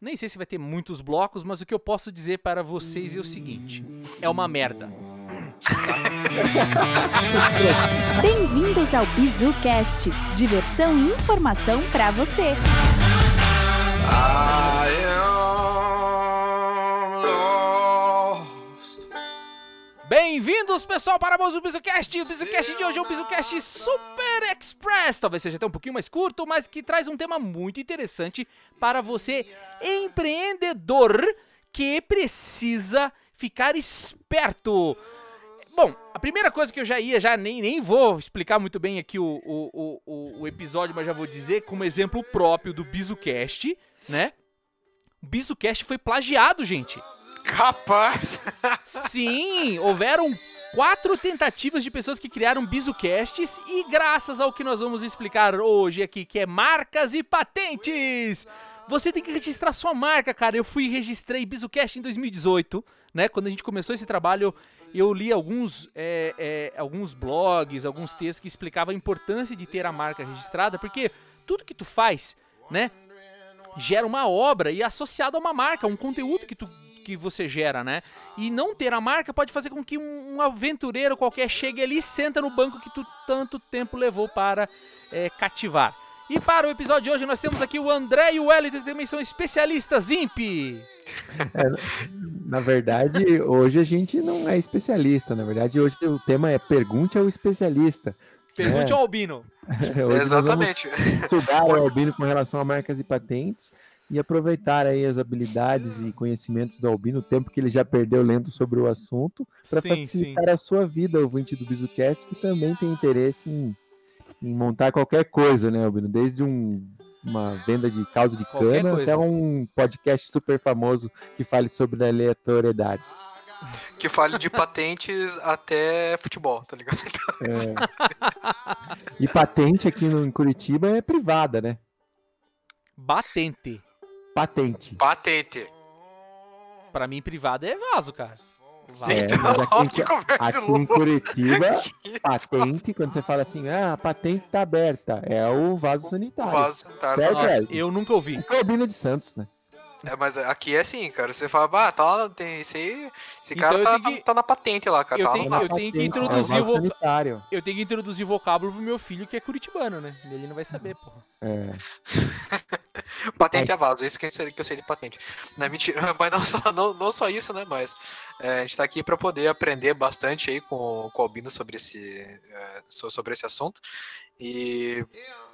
nem sei se vai ter muitos blocos, mas o que eu posso dizer para vocês é o seguinte: é uma merda. Bem-vindos ao BizuCast, diversão e informação para você. I Bem-vindos, pessoal, para mais um BizuCast. O BizuCast de hoje é um BizuCast Super Express. Talvez seja até um pouquinho mais curto, mas que traz um tema muito interessante para você, empreendedor, que precisa ficar esperto. Bom, a primeira coisa que eu já ia, já nem, nem vou explicar muito bem aqui o, o, o, o- episódio, mas já vou dizer como exemplo próprio do BizuCast, né? O BizuCast foi plagiado, gente. Capaz. Sim, houveram quatro tentativas de pessoas que criaram BizuCasts e graças ao que nós vamos explicar hoje aqui, que é marcas e patentes. Você tem que registrar sua marca, cara. Eu fui e registrei BizuCast em 2018, né? Quando a gente começou esse trabalho, eu li alguns, é, é, alguns blogs, alguns textos que explicavam a importância de ter a marca registrada, porque tudo que tu faz, né? gera uma obra e associado a uma marca, um conteúdo que tu que você gera, né? E não ter a marca pode fazer com que um, aventureiro qualquer chegue ali e senta no banco que tu tanto tempo levou para é, cativar. E para o episódio de hoje nós temos aqui o André e o Wellington, que também são especialistas IMP. Na verdade, hoje a gente não é especialista. Na verdade, hoje o tema é pergunte ao especialista. Pergunte É. ao Albino. Exatamente. estudar o Albino com relação a marcas e patentes e aproveitar aí as habilidades e conhecimentos do Albino, o tempo que ele já perdeu lendo sobre o assunto, para Sim, facilitar a sua vida, ouvinte do BizuCast, que também tem interesse em, em montar qualquer coisa, né, Albino? Desde um- uma venda de caldo de Qualquer cana coisa. até um podcast super famoso que fale sobre aleatoriedades. Que fale de patentes até futebol, tá ligado? É. E patente aqui no, em Curitiba é privada, né? Batente. Patente. Patente. Pra mim, privado é vaso, cara. Vaso. É, Então, mas aqui, que conversa aqui em. Curitiba, patente, quando você fala assim, ah, a patente tá aberta, é o vaso sanitário. Vaso tá, Certo, Nossa, velho? eu nunca ouvi. O Calbino de Santos, né? É, mas aqui é assim, cara. Você fala, ah, tá lá, tem esse aí. Esse Então cara tá, que- tá na patente lá, cara. Eu tá tenho- lá na eu tenho que introduzir é vo- sanitário. Eu tenho que introduzir vocábulo pro meu filho que é curitibano, né? Ele não vai saber, porra. É. Patente é vaso, isso que eu sei, que eu sei de patente. Não é mentira, mas não só, não, não só isso, né? Mas é, a gente tá aqui para poder aprender bastante aí com, com o Albino sobre esse, é, so- sobre esse assunto. E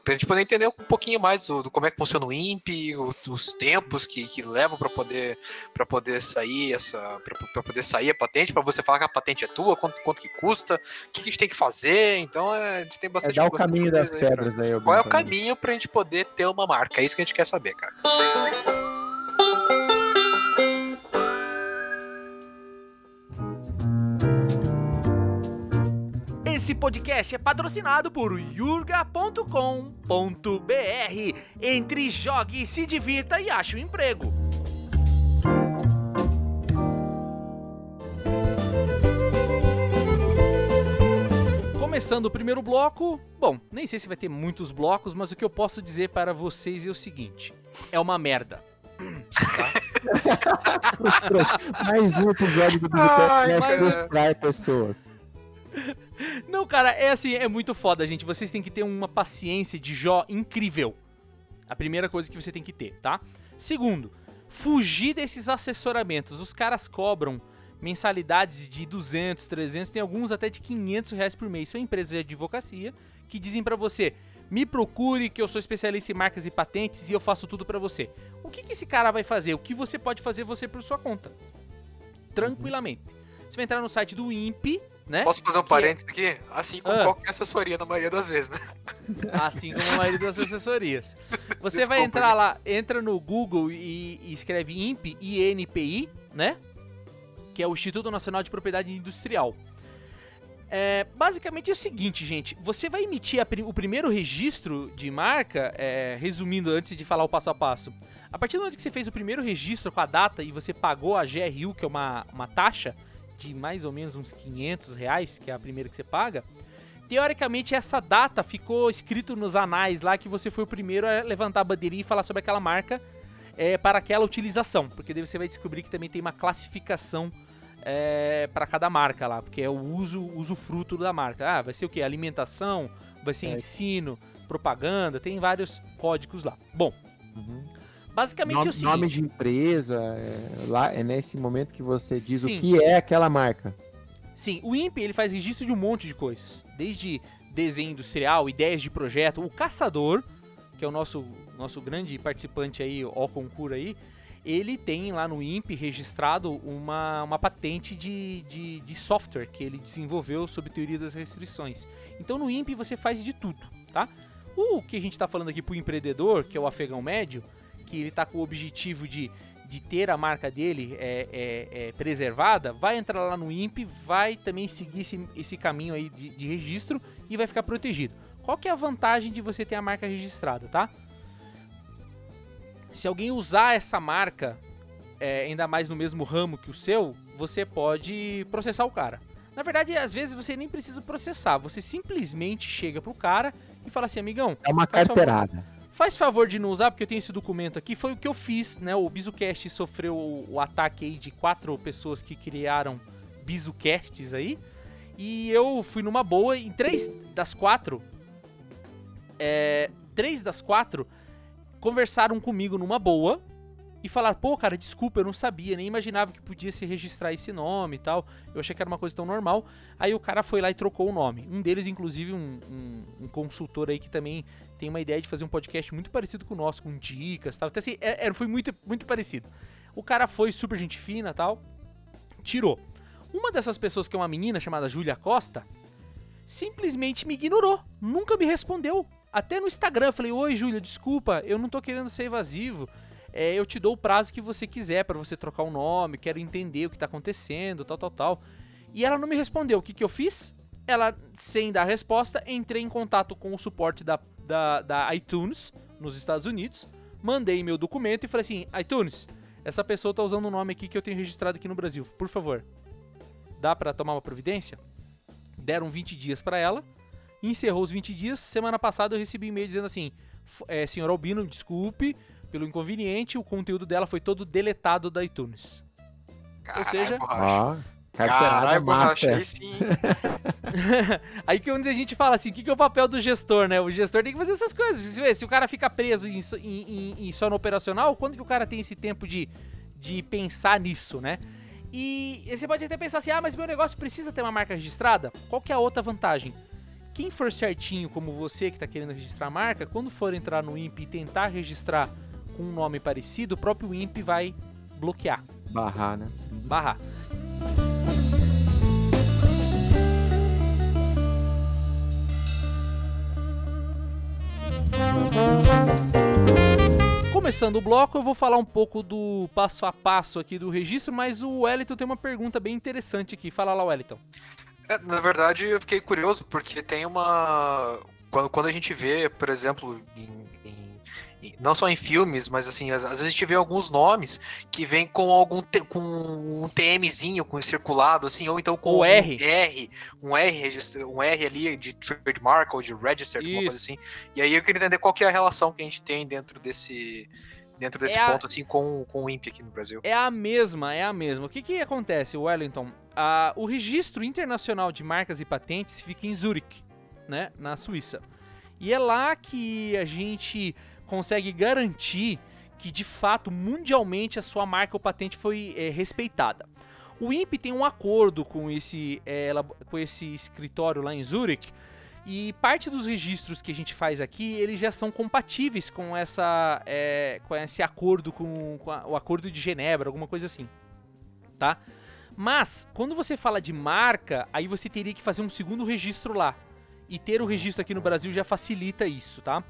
pra gente poder entender um pouquinho mais do, do como é que funciona o INPE, o- os tempos que, que levam para poder para poder sair essa para poder sair a patente, para você falar que a patente é tua, quanto, quanto que custa, o que, que a gente tem que fazer. Então é, a gente tem É bastante dar o caminho das aí pra- pedras aí, Albino, qual é o pra caminho pra gente poder ter uma marca? É isso que a gente quer saber, cara. Esse podcast é patrocinado por yurga.com.br. Entre, jogue, se divirta e ache um emprego. Começando o primeiro bloco, bom, nem sei se vai ter muitos blocos, mas o que eu posso dizer para vocês é o seguinte: é uma merda. Mais um episódio do mas- vai frustrar pessoas. Não, cara, é assim, é muito foda, gente. Vocês têm que ter uma paciência de Jó incrível. A primeira coisa que você tem que ter, tá? Segundo, fugir desses assessoramentos. Os caras cobram mensalidades de 200, 300, tem alguns até de 500 reais por mês. São empresas de advocacia que dizem pra você: me procure que eu sou especialista em marcas e patentes e eu faço tudo pra você. O que, que esse cara vai fazer? O que você pode fazer você por sua conta? Tranquilamente. Você vai entrar no site do INPE, né? Posso fazer um Que- parênteses aqui? Assim como Ah. qualquer assessoria, na maioria das vezes, né? Assim como a maioria das assessorias. Você Desculpa, vai entrar lá, entra no Google e, e escreve INPE, INPI, né? Que é o Instituto Nacional de Propriedade Industrial. É, basicamente é o seguinte, gente. Você vai emitir o primeiro registro de marca, é, resumindo antes de falar o passo a passo. A partir do momento que você fez o primeiro registro com a data e você pagou a GRU, que é uma, uma taxa de mais ou menos uns 500 reais, que é a primeira que você paga, teoricamente essa data ficou escrito nos anais lá que você foi o primeiro a levantar a bandeirinha e falar sobre aquela marca. é para aquela utilização, porque daí você vai descobrir que também tem uma classificação é, para cada marca lá, porque é o uso, uso fruto da marca. Ah, vai ser o que? Alimentação, vai ser É. ensino, propaganda, tem vários códigos lá. Bom, Uhum. Basicamente Nome, é o seguinte. nome de empresa, é, lá, é nesse momento que você diz Sim. o que é aquela marca. Sim, o INPE ele faz registro de um monte de coisas, desde desenho industrial, ideias de projeto, o caçador, que é o nosso nosso grande participante aí, ó concurso aí, ele tem lá no INPE registrado uma, uma patente de, de, de software que ele desenvolveu sob teoria das restrições. Então no INPE você faz de tudo, tá? O que a gente está falando aqui pro empreendedor, que é o afegão médio, que ele tá com o objetivo de, de ter a marca dele é, é, é, preservada, vai entrar lá no INPE, vai também seguir esse, esse caminho aí de, de registro e vai ficar protegido. Qual que é a vantagem de você ter a marca registrada, tá? Se alguém usar essa marca, é, ainda mais no mesmo ramo que o seu, você pode processar o cara. Na verdade, às vezes você nem precisa processar, você simplesmente chega pro cara e fala assim, amigão, É uma Faz favor. Faz favor de não usar, porque eu tenho esse documento aqui. Foi o que eu fiz, né? O BizuCast sofreu o, o ataque aí de quatro pessoas que criaram BizuCasts aí. E eu fui numa boa. Em três das quatro, é, três das quatro conversaram comigo numa boa e falaram: pô, cara, desculpa, eu não sabia, nem imaginava que podia se registrar esse nome e tal. Eu achei que era uma coisa tão normal. Aí o cara foi lá e trocou o nome. Um deles, inclusive, um, um- um consultor aí que também tem uma ideia de fazer um podcast muito parecido com o nosso, com dicas tal. Então, assim, é, é- foi muito, muito parecido. O cara foi super gente fina tal, tirou. Uma dessas pessoas, que é uma menina chamada Júlia Costa, simplesmente me ignorou, nunca me respondeu. Até no Instagram, eu falei: Oi, Júlia, desculpa, eu não tô querendo ser evasivo. É, eu te dou o prazo que você quiser pra você trocar o nome, quero entender o que tá acontecendo, tal, tal, tal. E ela não me respondeu. O que, que eu fiz? Ela, sem dar resposta, entrei em contato com o suporte da, da, da iTunes nos Estados Unidos, mandei meu documento e falei assim: iTunes, essa pessoa tá usando um nome aqui que eu tenho registrado aqui no Brasil, por favor, dá pra tomar uma providência? Deram 20 dias pra ela, encerrou os 20 dias. Semana passada eu recebi um e-mail dizendo assim: "F- é, senhor Albino, desculpe pelo inconveniente, o conteúdo dela foi todo deletado da iTunes. Caralho, seja- borracha. Carteirada Caralho, borracha, aí sim. Aí que é onde a gente fala assim, o que, que é o papel do gestor, né? O gestor tem que fazer essas coisas. Se, se o cara fica preso em, so- em, em- em só no operacional, quando que o cara tem esse tempo de, de pensar nisso, né? E você pode até pensar assim, ah, mas meu negócio precisa ter uma marca registrada? Qual que é a outra vantagem? Quem for certinho, como você que está querendo registrar a marca, quando for entrar no INPE e tentar registrar com um nome parecido, o próprio INPE vai bloquear, Barrar, né? barrar. Começando o bloco, eu vou falar um pouco do passo a passo aqui do registro, mas o Wellington tem uma pergunta bem interessante aqui. Fala lá, Wellington. É, na verdade, eu fiquei curioso, porque tem uma. Quando, quando a gente vê, por exemplo, em- em- em- não só em filmes, mas assim, às, às vezes a gente vê alguns nomes que vem com algum te- com um TMzinho, com circulado, assim, ou então com O um R. R, um R, um R ali de trademark ou de registered, alguma coisa assim. E aí eu queria entender qual que é a relação que a gente tem dentro desse. Dentro desse É a- ponto, assim, com, com o INPE aqui no Brasil. É a mesma, é a mesma. O que, que acontece, Wellington? Ah, o registro internacional de marcas e patentes fica em Zurich, né, na Suíça. E é lá que a gente consegue garantir que, de fato, mundialmente a sua marca ou patente foi eh, respeitada. O INPE tem um acordo com esse, labo- com esse escritório lá em Zurich e parte dos registros que a gente faz aqui, eles já são compatíveis com essa é, com esse acordo com, com a- o acordo de Genebra, alguma coisa assim, tá? Mas quando você fala de marca, aí você teria que fazer um segundo registro lá. E ter o registro aqui no Brasil já facilita isso, tá?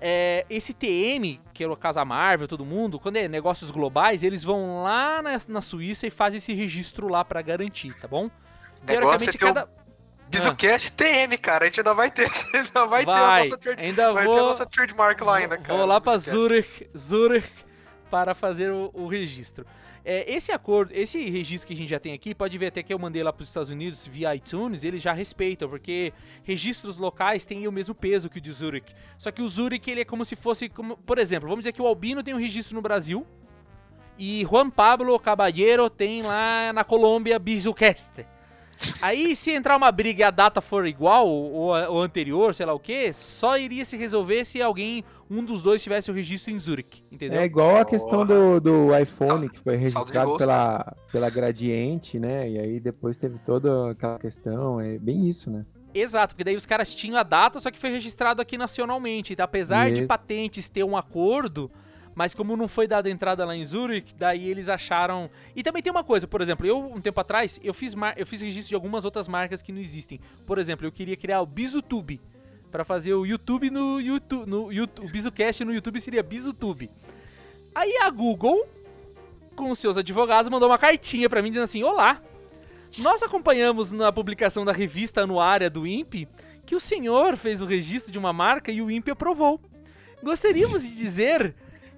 É, esse TM, que é o caso a Marvel, todo mundo, quando é negócios globais, eles vão lá na, na Suíça e fazem esse registro lá pra garantir, tá bom? É o cada. BizuCast TM, cara. A gente ainda vai ter. Ainda vai, ter a Vai, nossa trade- ainda vai vou. ter a nossa trademark lá ainda, cara. Vou lá pra. Zurich, Zurich para fazer o, o registro. É, esse acordo, esse registro que a gente já tem aqui, pode ver até que eu mandei lá para os Estados Unidos via iTunes, eles já respeitam, porque registros locais têm o mesmo peso que o de Zurich. Só que o Zurich ele é como se fosse, como, por exemplo, vamos dizer que o Albino tem um registro no Brasil e Juan Pablo Caballero tem lá na Colômbia Bizucast. Aí, se entrar uma briga e a data for igual, ou, ou anterior, sei lá o que, só iria se resolver se alguém, um dos dois, tivesse o registro em Zurich, entendeu? É igual a questão do, do iPhone, que foi de registrado pela, pela Gradiente, né? E aí depois teve toda aquela questão, é bem isso, né? Exato, porque daí os caras tinham a data, só que foi registrado aqui nacionalmente. Então, apesar de Isso. patentes ter um acordo, mas como não foi dada entrada lá em Zurich, daí eles acharam. E também tem uma coisa, por exemplo, eu um tempo atrás eu fiz mar... eu fiz registro de algumas outras marcas que não existem. Por exemplo, eu queria criar o Bizutube para fazer o YouTube no YouTube, no YouTube, o Bizucast no YouTube seria Bizutube. Aí a Google com seus advogados mandou uma cartinha para mim dizendo assim: "Olá, nós acompanhamos na publicação da revista anuária do INPE que o senhor fez o registro de uma marca e o INPE aprovou. Gostaríamos de dizer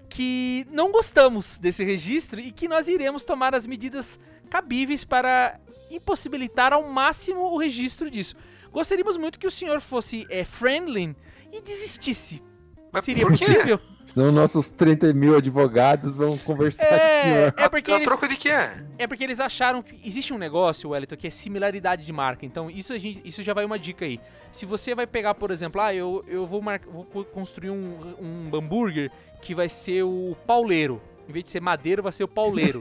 que não gostamos desse registro e que nós iremos tomar as medidas cabíveis para impossibilitar ao máximo o registro disso. Gostaríamos muito que o senhor fosse é, friendly e desistisse. Mas Seria possível? Senão nossos 30 mil advogados vão conversar com o É, senhor. é porque A eles, troco de quê? É porque eles acharam que existe um negócio, Wellington, que é similaridade de marca. Então, isso, a gente, isso já vai uma dica aí. Se você vai pegar, por exemplo, ah, eu, eu vou, mar- vou co- construir um, um hambúrguer que vai ser o pauleiro. Em vez de ser madeiro, vai ser o pauleiro.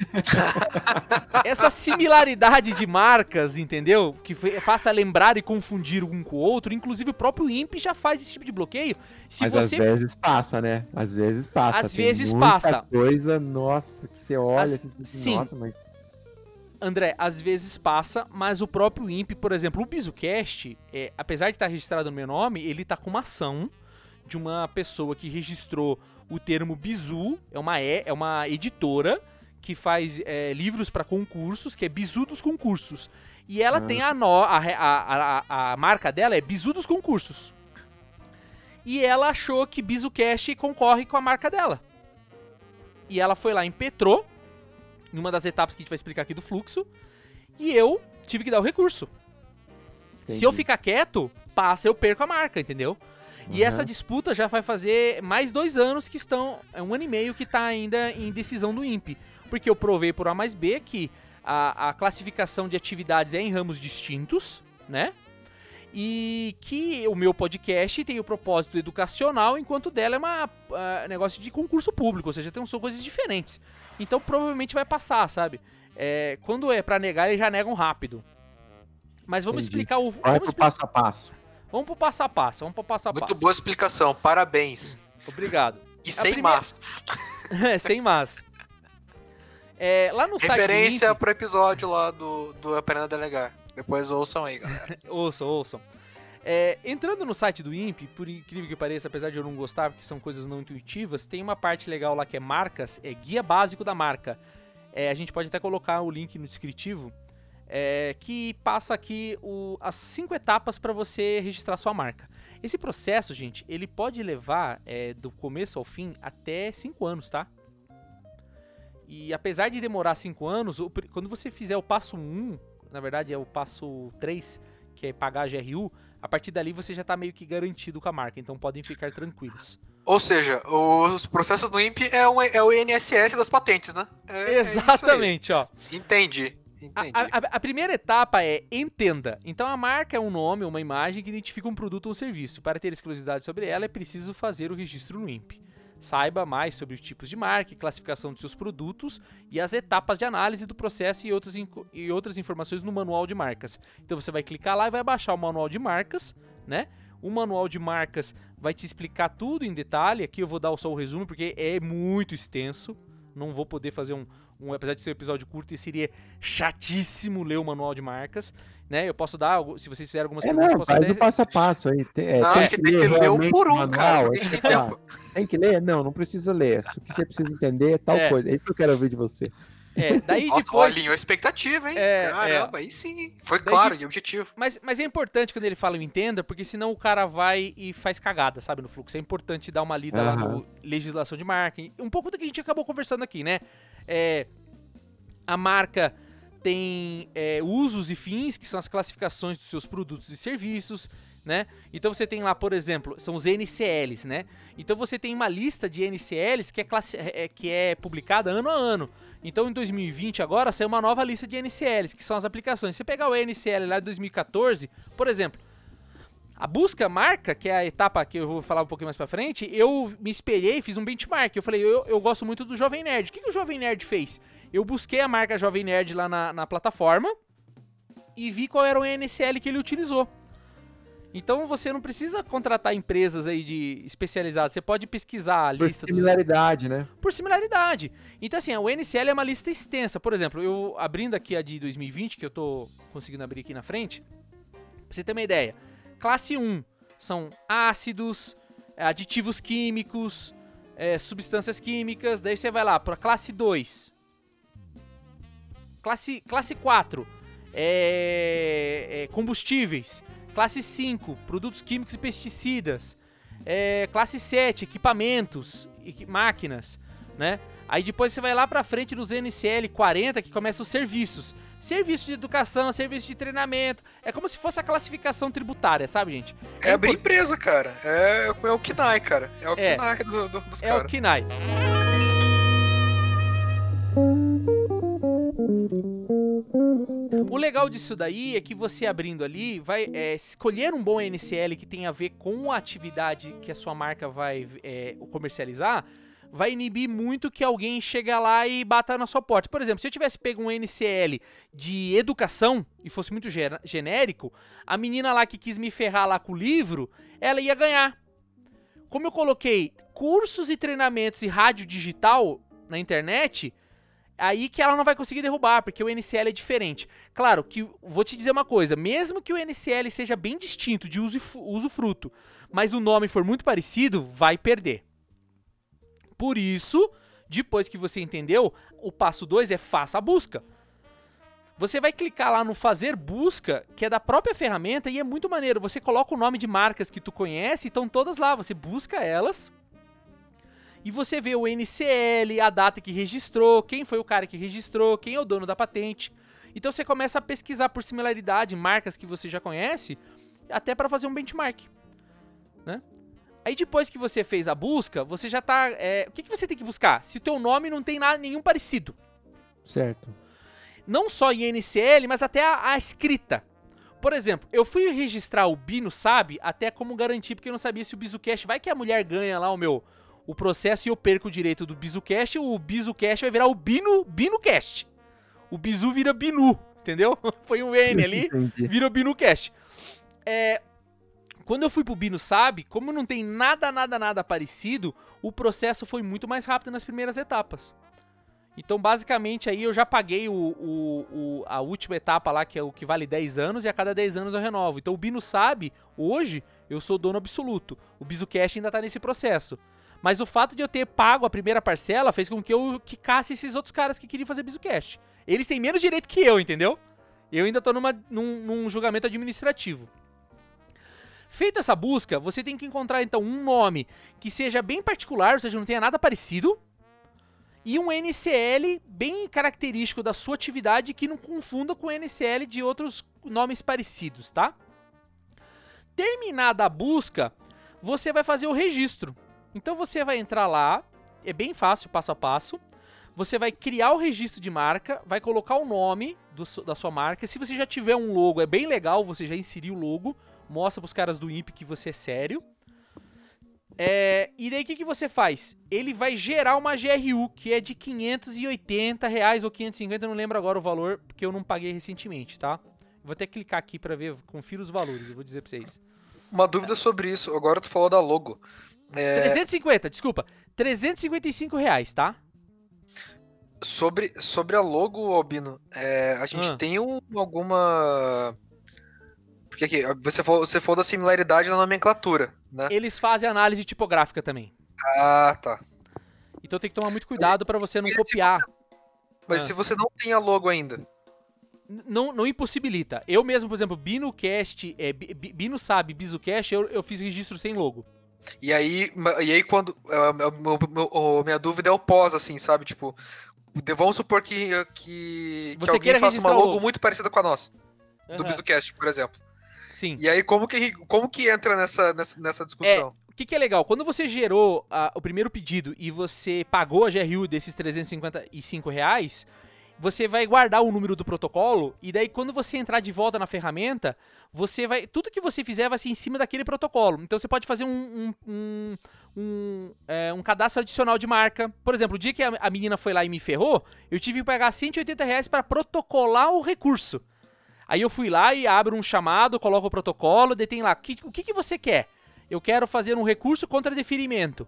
Essa similaridade de marcas, entendeu? Que faça lembrar e confundir um com o outro. Inclusive, o próprio INPE já faz esse tipo de bloqueio. Se Mas você às vezes passa, né? Às vezes passa. Às Tem vezes muita passa. coisa, nossa, que você olha Às- assim, sim. nossa, mas... André, às vezes passa, mas o próprio INPE, por exemplo, o BizuCast, é, apesar de estar registrado no meu nome, ele tá com uma ação de uma pessoa que registrou o termo Bizu, é uma, é, é uma editora que faz é, livros para concursos, que é Bizu dos Concursos. E ela Ah. tem a, nó, a, a, a, a marca dela é Bizu dos Concursos. E ela achou que BizuCast concorre com a marca dela. E ela foi lá, impetrou, em uma das etapas que a gente vai explicar aqui do fluxo, e eu tive que dar o recurso. Se eu Entendi. ficar quieto, passa, eu perco a marca, entendeu? E Uhum. essa disputa já vai fazer mais dois anos que estão. É um ano e meio que está ainda em decisão do INPE. Porque eu provei por A mais B que a, a classificação de atividades é em ramos distintos, né? E que o meu podcast tem o propósito educacional, enquanto o dela é uma ah, negócio de concurso público, ou seja, tem, são coisas diferentes. Então provavelmente vai passar, sabe? É, quando é pra negar, eles já negam rápido. Mas vamos Entendi. explicar o. Vai Vamos, pro passo a passo. Vamos pro passo a passo, vamos pro passo a Muito passo. boa explicação, parabéns. Obrigado. E sem primeira- mas. É, Sem mas. É, lá no Referência site do pro episódio lá do, do Apenas Delegar. Depois ouçam aí, galera. Ouçam, ouçam. É, entrando no site do INPE, por incrível que pareça, apesar de eu não gostar, porque são coisas não intuitivas, tem uma parte legal lá que é marcas, é guia básico da marca. É, a gente pode até colocar o link no descritivo, é, que passa aqui o- as cinco etapas para você registrar sua marca. Esse processo, gente, ele pode levar é, do começo ao fim até cinco anos, tá? E apesar de demorar cinco anos, quando você fizer o passo 1, na verdade é o passo 3, que é pagar a GRU, a partir dali você já tá meio que garantido com a marca, então podem ficar tranquilos. Ou seja, os processos do INPE é, um- é o INSS das patentes, né? É- é. Exatamente, ó. Entendi. A, a- a- primeira etapa é entenda. Então a marca é um nome, uma imagem que identifica um produto ou serviço. Para ter exclusividade sobre ela é preciso fazer o registro no INPE. Saiba mais sobre os tipos de marca, classificação de seus produtos e as etapas de análise do processo e outras, e outras informações no manual de marcas. Então você vai clicar lá e vai baixar o manual de marcas, né? O manual de marcas vai te explicar tudo em detalhe. Aqui eu vou dar só o resumo porque é muito extenso. Não vou poder fazer um, um apesar de ser um episódio curto, e seria chatíssimo ler o manual de marcas, né? Eu posso dar, se vocês fizerem algumas É, perguntas, não, posso faz até... o passo a passo aí. Tem, é, Não, acho que tem que ler um por um, cara. é gente que tem tá. tempo. Tem que ler? Não, não precisa ler. O que você precisa entender é tal É. coisa. É isso que eu quero ouvir de você. É, daí Nossa, depois. alinhou a expectativa, hein? É, Caramba, aí sim. Foi Daí claro de- e objetivo. Mas, mas é importante quando ele fala o entenda, porque senão o cara vai e faz cagada, sabe, no fluxo. É importante dar uma lida lá no legislação de marca. Um pouco do que a gente acabou conversando aqui, né? É, a marca tem é, usos e fins, que são as classificações dos seus produtos e serviços, né? Então você tem lá, por exemplo, são os NCLs, né? Então você tem uma lista de NCLs que é, é- que é publicada ano a ano. Então em 2020 agora saiu uma nova lista de NCLs, que são as aplicações. Se você pegar o NCL lá de 2014, por exemplo, a busca marca, que é a etapa que eu vou falar um pouquinho mais pra frente, eu me espelhei, fiz um benchmark. Eu falei, eu, eu gosto muito do Jovem Nerd. O que, que o Jovem Nerd fez? Eu busquei a marca Jovem Nerd lá na, na plataforma e vi qual era o NCL que ele utilizou. Então você não precisa contratar empresas aí de especializadas, você pode pesquisar a Por lista dos similaridade, né? por similaridade. Então, assim, o NCL é uma lista extensa. Por exemplo, eu abrindo aqui a de 2020, que eu tô conseguindo abrir aqui na frente, pra você ter uma ideia. Classe 1 são ácidos, eh, aditivos químicos, eh, substâncias químicas. Daí você vai lá para classe 2. Classe, classe 4 é, é, combustíveis. Classe 5, produtos químicos e pesticidas. É, classe 7, equipamentos, equi- máquinas, né? Aí depois você vai lá pra frente dos NCL 40, que começam os serviços. Serviço de educação, serviço de treinamento. É como se fosse a classificação tributária, sabe, gente? É abrir impor- empresa, cara. É, é o KINAI, cara. É o É. KINAI do, do- dos É o caras. KINAI. O legal disso daí é que você abrindo ali vai é, escolher um bom NCL que tem a ver com a atividade que a sua marca vai é, comercializar, vai inibir muito que alguém chega lá e bata na sua porta. Por exemplo, se eu tivesse pego um NCL de educação e fosse muito genérico, a menina lá que quis me ferrar lá com o livro, ela ia ganhar. Como eu coloquei cursos e treinamentos e rádio digital na internet, aí que ela não vai conseguir derrubar, porque o NCL é diferente. Claro que, vou te dizer uma coisa, mesmo que o NCL seja bem distinto de uso fu- usufruto, mas o nome for muito parecido, vai perder. Por isso, depois que você entendeu, o passo 2 é faça a busca. Você vai clicar lá no fazer busca, que é da própria ferramenta, e é muito maneiro. Você coloca o nome de marcas que tu conhece, estão todas lá. Você busca elas, e você vê o NCL, a data que registrou, quem foi o cara que registrou, quem é o dono da patente. Então você começa a pesquisar por similaridade marcas que você já conhece, até para fazer um benchmark, né? Aí depois que você fez a busca, você já tá. é, o que, que você tem que buscar? Se o teu nome não tem nada, nenhum parecido. Certo. Não só em NCL, mas até a, a escrita. Por exemplo, eu fui registrar o Bino Sabe até como garantir, porque eu não sabia se o BizuCast. Vai que a mulher ganha lá o meu o processo e eu perco o direito do BizuCast, o BizuCast vai virar o Bino BinoCast. O Bizu vira Binu, entendeu? Foi um N ali o BinuCast. É, quando eu fui pro Bino Sabe, como não tem nada, nada, nada parecido, o processo foi muito mais rápido nas primeiras etapas. Então, basicamente, aí eu já paguei o, o- o- a última etapa lá, que é o que vale 10 anos, e a cada 10 anos eu renovo. Então, o Bino Sabe, hoje, eu sou dono absoluto. O BizuCast ainda tá nesse processo. Mas o fato de eu ter pago a primeira parcela fez com que eu quicasse esses outros caras que queriam fazer BizuCast. Eles têm menos direito que eu, entendeu? Eu ainda tô numa, num, num julgamento administrativo. Feita essa busca, você tem que encontrar então um nome que seja bem particular, ou seja, não tenha nada parecido, e um NCL bem característico da sua atividade que não confunda com o NCL de outros nomes parecidos, tá? Terminada a busca, você vai fazer o registro. Então você vai entrar lá, é bem fácil, passo a passo. Você vai criar o registro de marca, vai colocar o nome do da sua marca. Se você já tiver um logo, é bem legal você já inserir o logo. Mostra pros caras do INPE que você é sério. É, e daí o que, que você faz? Ele vai gerar uma GRU, que é de 580 reais ou 550, eu não lembro agora o valor, porque eu não paguei recentemente, tá? Vou até clicar aqui pra ver, confira os valores, eu vou dizer pra vocês. Uma dúvida sobre isso. Agora tu falou da logo. É, 350, desculpa. 355 reais, tá? sobre, sobre a logo, Albino, é, a gente Ah. tem um- alguma. Porque aqui, você falou, você falou da similaridade na nomenclatura, né? Eles fazem análise tipográfica também. Ah, tá. Então tem que tomar muito cuidado pra você não copiar. Mas Ah. se você não tem a logo ainda. Não, não impossibilita. Eu mesmo, por exemplo, BinoCast, é, Bi- Bi- Bino sabe, BizuCast, eu, eu fiz registro sem logo. E aí, e aí quando. é, meu- meu- meu- o- minha dúvida é o pós, assim, sabe? Tipo, vamos supor que, que, que Você alguém queira faça uma logo, logo. muito parecida com a nossa, do Aham. BizuCast, por exemplo. Sim. E aí, como que, como que entra nessa, nessa, nessa discussão? O que, que é legal? Quando você gerou ah, o primeiro pedido e você pagou a GRU desses 355 reais, você vai guardar o número do protocolo e daí quando você entrar de volta na ferramenta, você vai. Tudo que você fizer vai ser em cima daquele protocolo. Então você pode fazer um, um, um, um, é, um cadastro adicional de marca. Por exemplo, o dia que a, a menina foi lá e me ferrou, eu tive que pagar 180 reais para protocolar o recurso. Aí eu fui lá e abro um chamado, coloco o protocolo, daí tem lá, "Que- o que, que você quer? Eu quero fazer um recurso contra deferimento.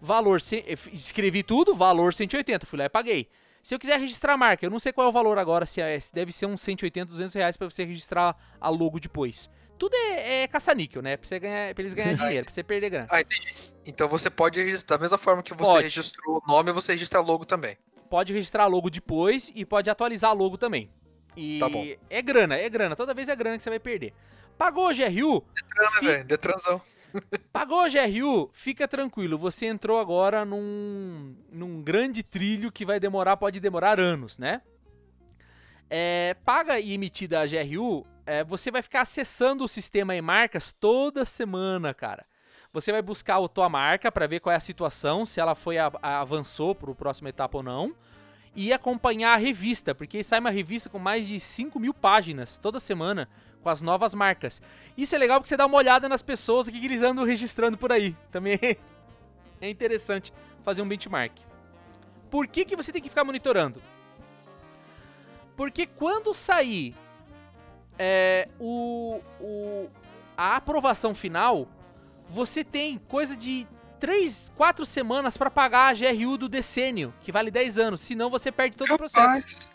Valor, f- escrevi tudo, valor 180, fui lá e paguei. Se eu quiser registrar a marca, eu não sei qual é o valor agora, se, é, deve ser uns 180, 200 reais pra você registrar a logo depois. Tudo é, é caça-níquel, né? Pra, você ganhar, pra eles ganharem dinheiro, pra você perder grana. Ah, entendi. Então você pode registrar, da mesma forma que você Pode. registrou o nome, você registra logo também. Pode registrar logo depois e pode atualizar a logo também. E Tá bom. é grana, é grana. Toda vez é grana que você vai perder. Pagou GRU, Detran, né, Fi- velho? Detransão. Pagou a GRU, fica tranquilo. Você entrou agora num, num grande trilho que vai demorar, pode demorar anos, né? É, paga e emitida a GRU, é, você vai ficar acessando o sistema e marcas toda semana, cara. Você vai buscar a tua marca para ver qual é a situação, se ela foi a- a- avançou para o próxima etapa ou não, e acompanhar a revista, porque sai uma revista com mais de 5 mil páginas toda semana com as novas marcas. Isso é legal porque você dá uma olhada nas pessoas, que eles andam registrando por aí. Também é interessante fazer um benchmark. Por que, que você tem que ficar monitorando? Porque quando sair é, o, o- a aprovação final, você tem coisa de 3, 4 semanas para pagar a GRU do decênio, que vale 10 anos, senão você perde todo o processo. Rapaz,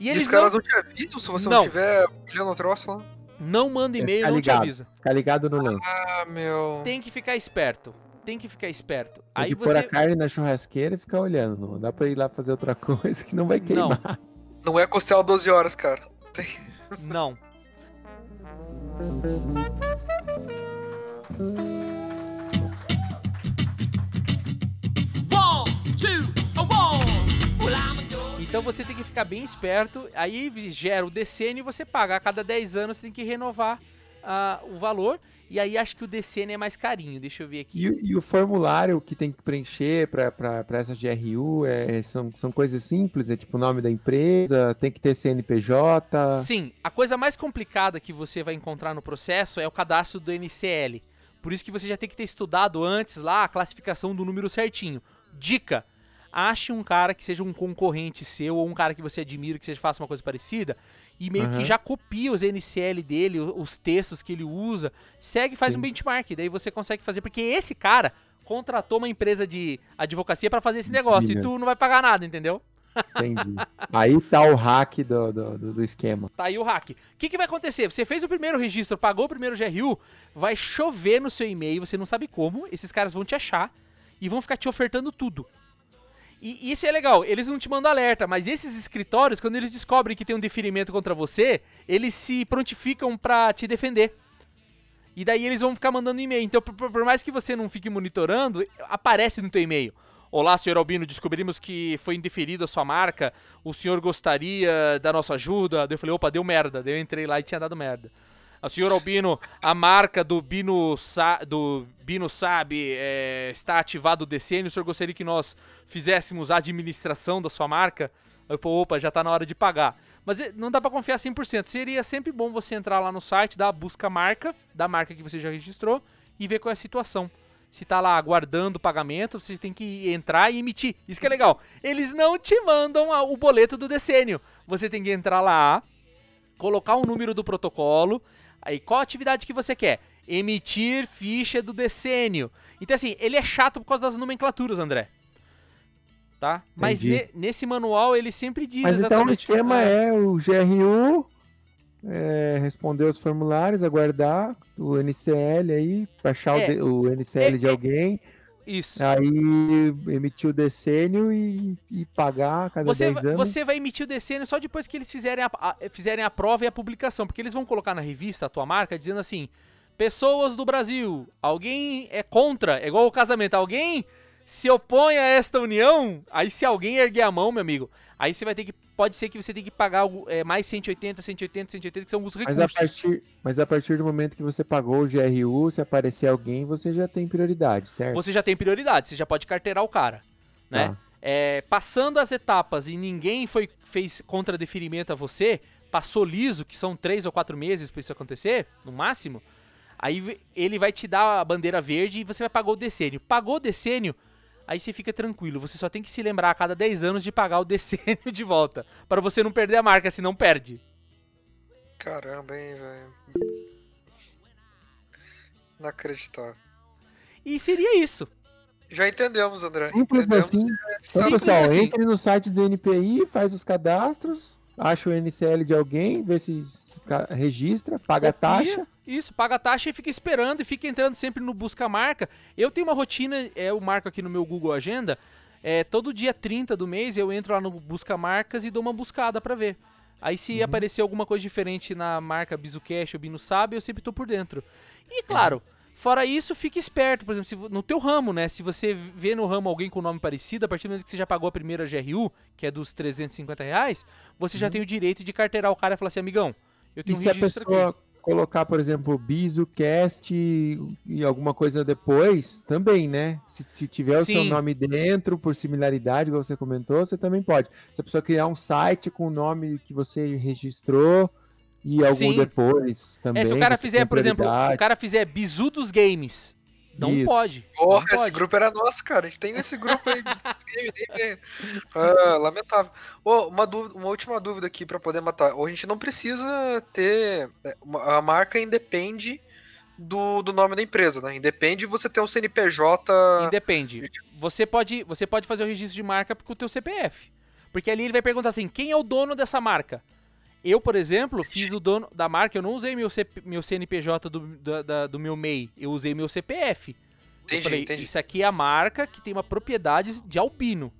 E e eles os caras não, não te avisam se você não, Não. tiver olhando o troço lá? não mandam e-mail, Fica não te ligado. avisa. Ficar ligado no lance. Ah, meu. Tem que ficar esperto. Tem que ficar esperto. Tem Aí que pôr a você. carne na churrasqueira e ficar olhando. Não dá pra ir lá fazer outra coisa que não vai queimar. Não é costela 12 horas, cara. Não. Então você tem que ficar bem esperto. Aí gera o decênio e você paga. A cada 10 anos você tem que renovar ah, o valor. E aí acho que o decênio é mais carinho. Deixa eu ver aqui. E, o- e o formulário que tem que preencher pra essa GRU é, são, são coisas simples, é tipo o nome da empresa, tem que ter CNPJ. Sim, a coisa mais complicada que você vai encontrar no processo é o cadastro do NCL. Por isso que você já tem que ter estudado antes lá a classificação do número certinho. Dica: ache um cara que seja um concorrente seu ou um cara que você admira que seja faça uma coisa parecida e meio que Aham. já copia os NCL dele, os textos que ele usa, segue e faz Sim. um benchmark. Daí você consegue fazer porque esse cara contratou uma empresa de advocacia para fazer esse negócio e tu não vai pagar nada, entendeu? Entendi. Aí tá o hack do, do, do- do esquema. Tá aí o hack. O que, que vai acontecer? Você fez o primeiro registro, pagou o primeiro GRU, vai chover no seu e-mail, você não sabe como, esses caras vão te achar e vão ficar te ofertando tudo. E isso é legal, eles não te mandam alerta, mas esses escritórios, quando eles descobrem que tem um deferimento contra você, eles se prontificam pra te defender. E daí eles vão ficar mandando e-mail. Então, por- por mais que você não fique monitorando, aparece no teu e-mail. Olá, senhor Albino, descobrimos que foi indeferido a sua marca. O senhor gostaria da nossa ajuda? Daí eu falei, opa, deu merda. Daí eu entrei lá e tinha dado merda. A senhor Albino, a marca do Bino, Sa do Bino Sabe é, está ativado o decênio. O senhor gostaria que nós fizéssemos a administração da sua marca? Eu falei, opa, já tá na hora de pagar. Mas eh, não dá pra confiar 100%. Seria sempre bom você entrar lá no site, dar a busca marca, da marca que você já registrou, e ver qual é a situação. Se tá lá aguardando o pagamento, você tem que entrar e emitir. Isso que é legal. Eles não te mandam o boleto do decênio. Você tem que entrar lá, colocar o número do protocolo, aí qual atividade que você quer? Emitir ficha do decênio. Então assim, ele é chato por causa das nomenclaturas, André. Tá? Mas ne- nesse manual ele sempre diz Mas então o esquema Ah, é o GRU, é, responder os formulários, aguardar o NCL aí, baixar o É. de- o, NCL de É- é- alguém, Isso. Aí emitir o decênio e, e pagar cada Você, 10 anos. você vai emitir o decênio só depois que eles fizerem a, a- fizerem a prova e a publicação. Porque eles vão colocar na revista a tua marca dizendo assim: Pessoas do Brasil, alguém é contra, é igual o casamento, alguém se opõe a esta união. Aí se alguém erguer a mão, meu amigo, aí você vai ter que. Pode ser que você tenha que pagar algo, é, mais 180, 180, 180, que são os Mas recursos. a, partir, mas a partir do momento que você pagou o GRU, se aparecer alguém, você já tem prioridade, certo? Você já tem prioridade, você já pode carteirar o cara. Né? Tá. É, passando as etapas e ninguém foi, fez contradeferimento a você, passou liso, que são três ou quatro meses para isso acontecer, no máximo, aí ele vai te dar a bandeira verde e você vai pagar o decênio. Pagou o decênio, aí você fica tranquilo. Você só tem que se lembrar a cada 10 anos de pagar o decênio de volta, para você não perder a marca, senão perde. Caramba, hein, velho. Inacreditável. E seria isso. Já entendemos, André. Simples entendemos. assim. Então, Simples pessoal, assim. entre no site do NPI, faz os cadastros, acha o NCL de alguém, vê se registra, paga a Copia, taxa. Isso, paga a taxa e fica esperando e fica entrando sempre no busca marca. Eu tenho uma rotina, é, eu marco aqui no meu Google Agenda, é, todo dia 30 do mês eu entro lá no busca marcas e dou uma buscada pra ver. Aí se aparecer alguma coisa diferente na marca Bizucash ou Bino Sabe, eu sempre tô por dentro. E claro, fora isso, fique esperto, por exemplo, se no teu ramo, né? Se você vê no ramo alguém com nome parecido, a partir do momento que você já pagou a primeira GRU, que é dos 350 reais, você já tem o direito de carteirar o cara e falar assim, amigão, eu E tenho um se a registro aqui. pessoa colocar, por exemplo, BizuCast e alguma coisa depois, também, né? Se, se tiver o seu Sim. nome dentro, por similaridade, igual você comentou, você também pode. Se a pessoa criar um site com o nome que você registrou e algum Sim. depois também. É, se o cara fizer, tem por exemplo, o cara fizer bizu dos games, não Isso. pode. Porra, não esse pode. grupo era nosso, cara. A gente tem esse grupo aí. dos games, nem. Ah, lamentável. Ô, uma, dúvida, uma última dúvida aqui pra poder matar. A gente não precisa ter. é, A marca independe do, do nome da empresa, né? Independe de você ter um CNPJ. Independe. Você pode, você pode fazer o registro de marca com o teu CPF. Porque ali ele vai perguntar assim, quem é o dono dessa marca? Eu, por exemplo, fiz o dono da marca, eu não usei meu, CP meu CNPJ do, da- da- do meu MEI, eu usei meu CPF. eu Entendi, falei, entendi. isso aqui é a marca que tem uma propriedade de albino.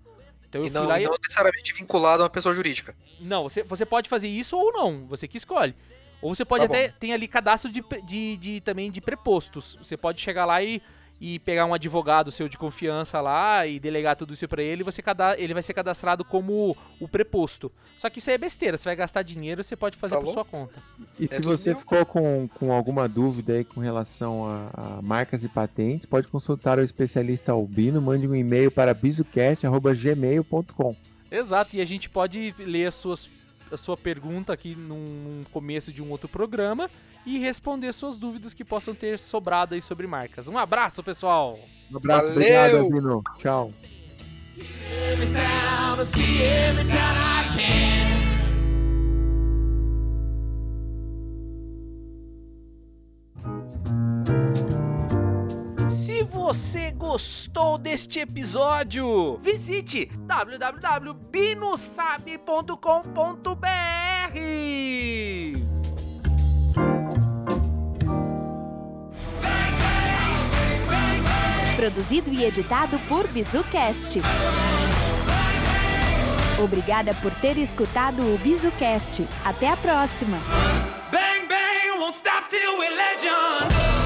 Então eu E fui não, lá e não necessariamente vinculado a uma pessoa jurídica. Não, você, você pode fazer isso ou não, você que escolhe. Ou você pode Tá até, tem ali cadastro de, de, de- também de prepostos. Você pode chegar lá e, e pegar um advogado seu de confiança lá e delegar tudo isso pra ele, você cada, ele vai ser cadastrado como o preposto. Só que isso aí é besteira, você vai gastar dinheiro, você pode fazer Tá por sua conta. E É se você meu. ficou com, com alguma dúvida aí com relação a, a marcas e patentes, pode consultar o especialista Albino, mande um e-mail para bizucast.gmail.com. Exato, e a gente pode ler as suas, a sua pergunta aqui num, começo de um outro programa e responder suas dúvidas que possam ter sobrado aí sobre marcas. Um abraço, pessoal! Um abraço, Valeu! obrigado, Albino. Tchau. Você gostou deste episódio, visite www.binosabe.com.br. Produzido e editado por BizuCast. Obrigada por ter escutado o BizuCast. Até a próxima! Bang, bang, won't stop till we're legend.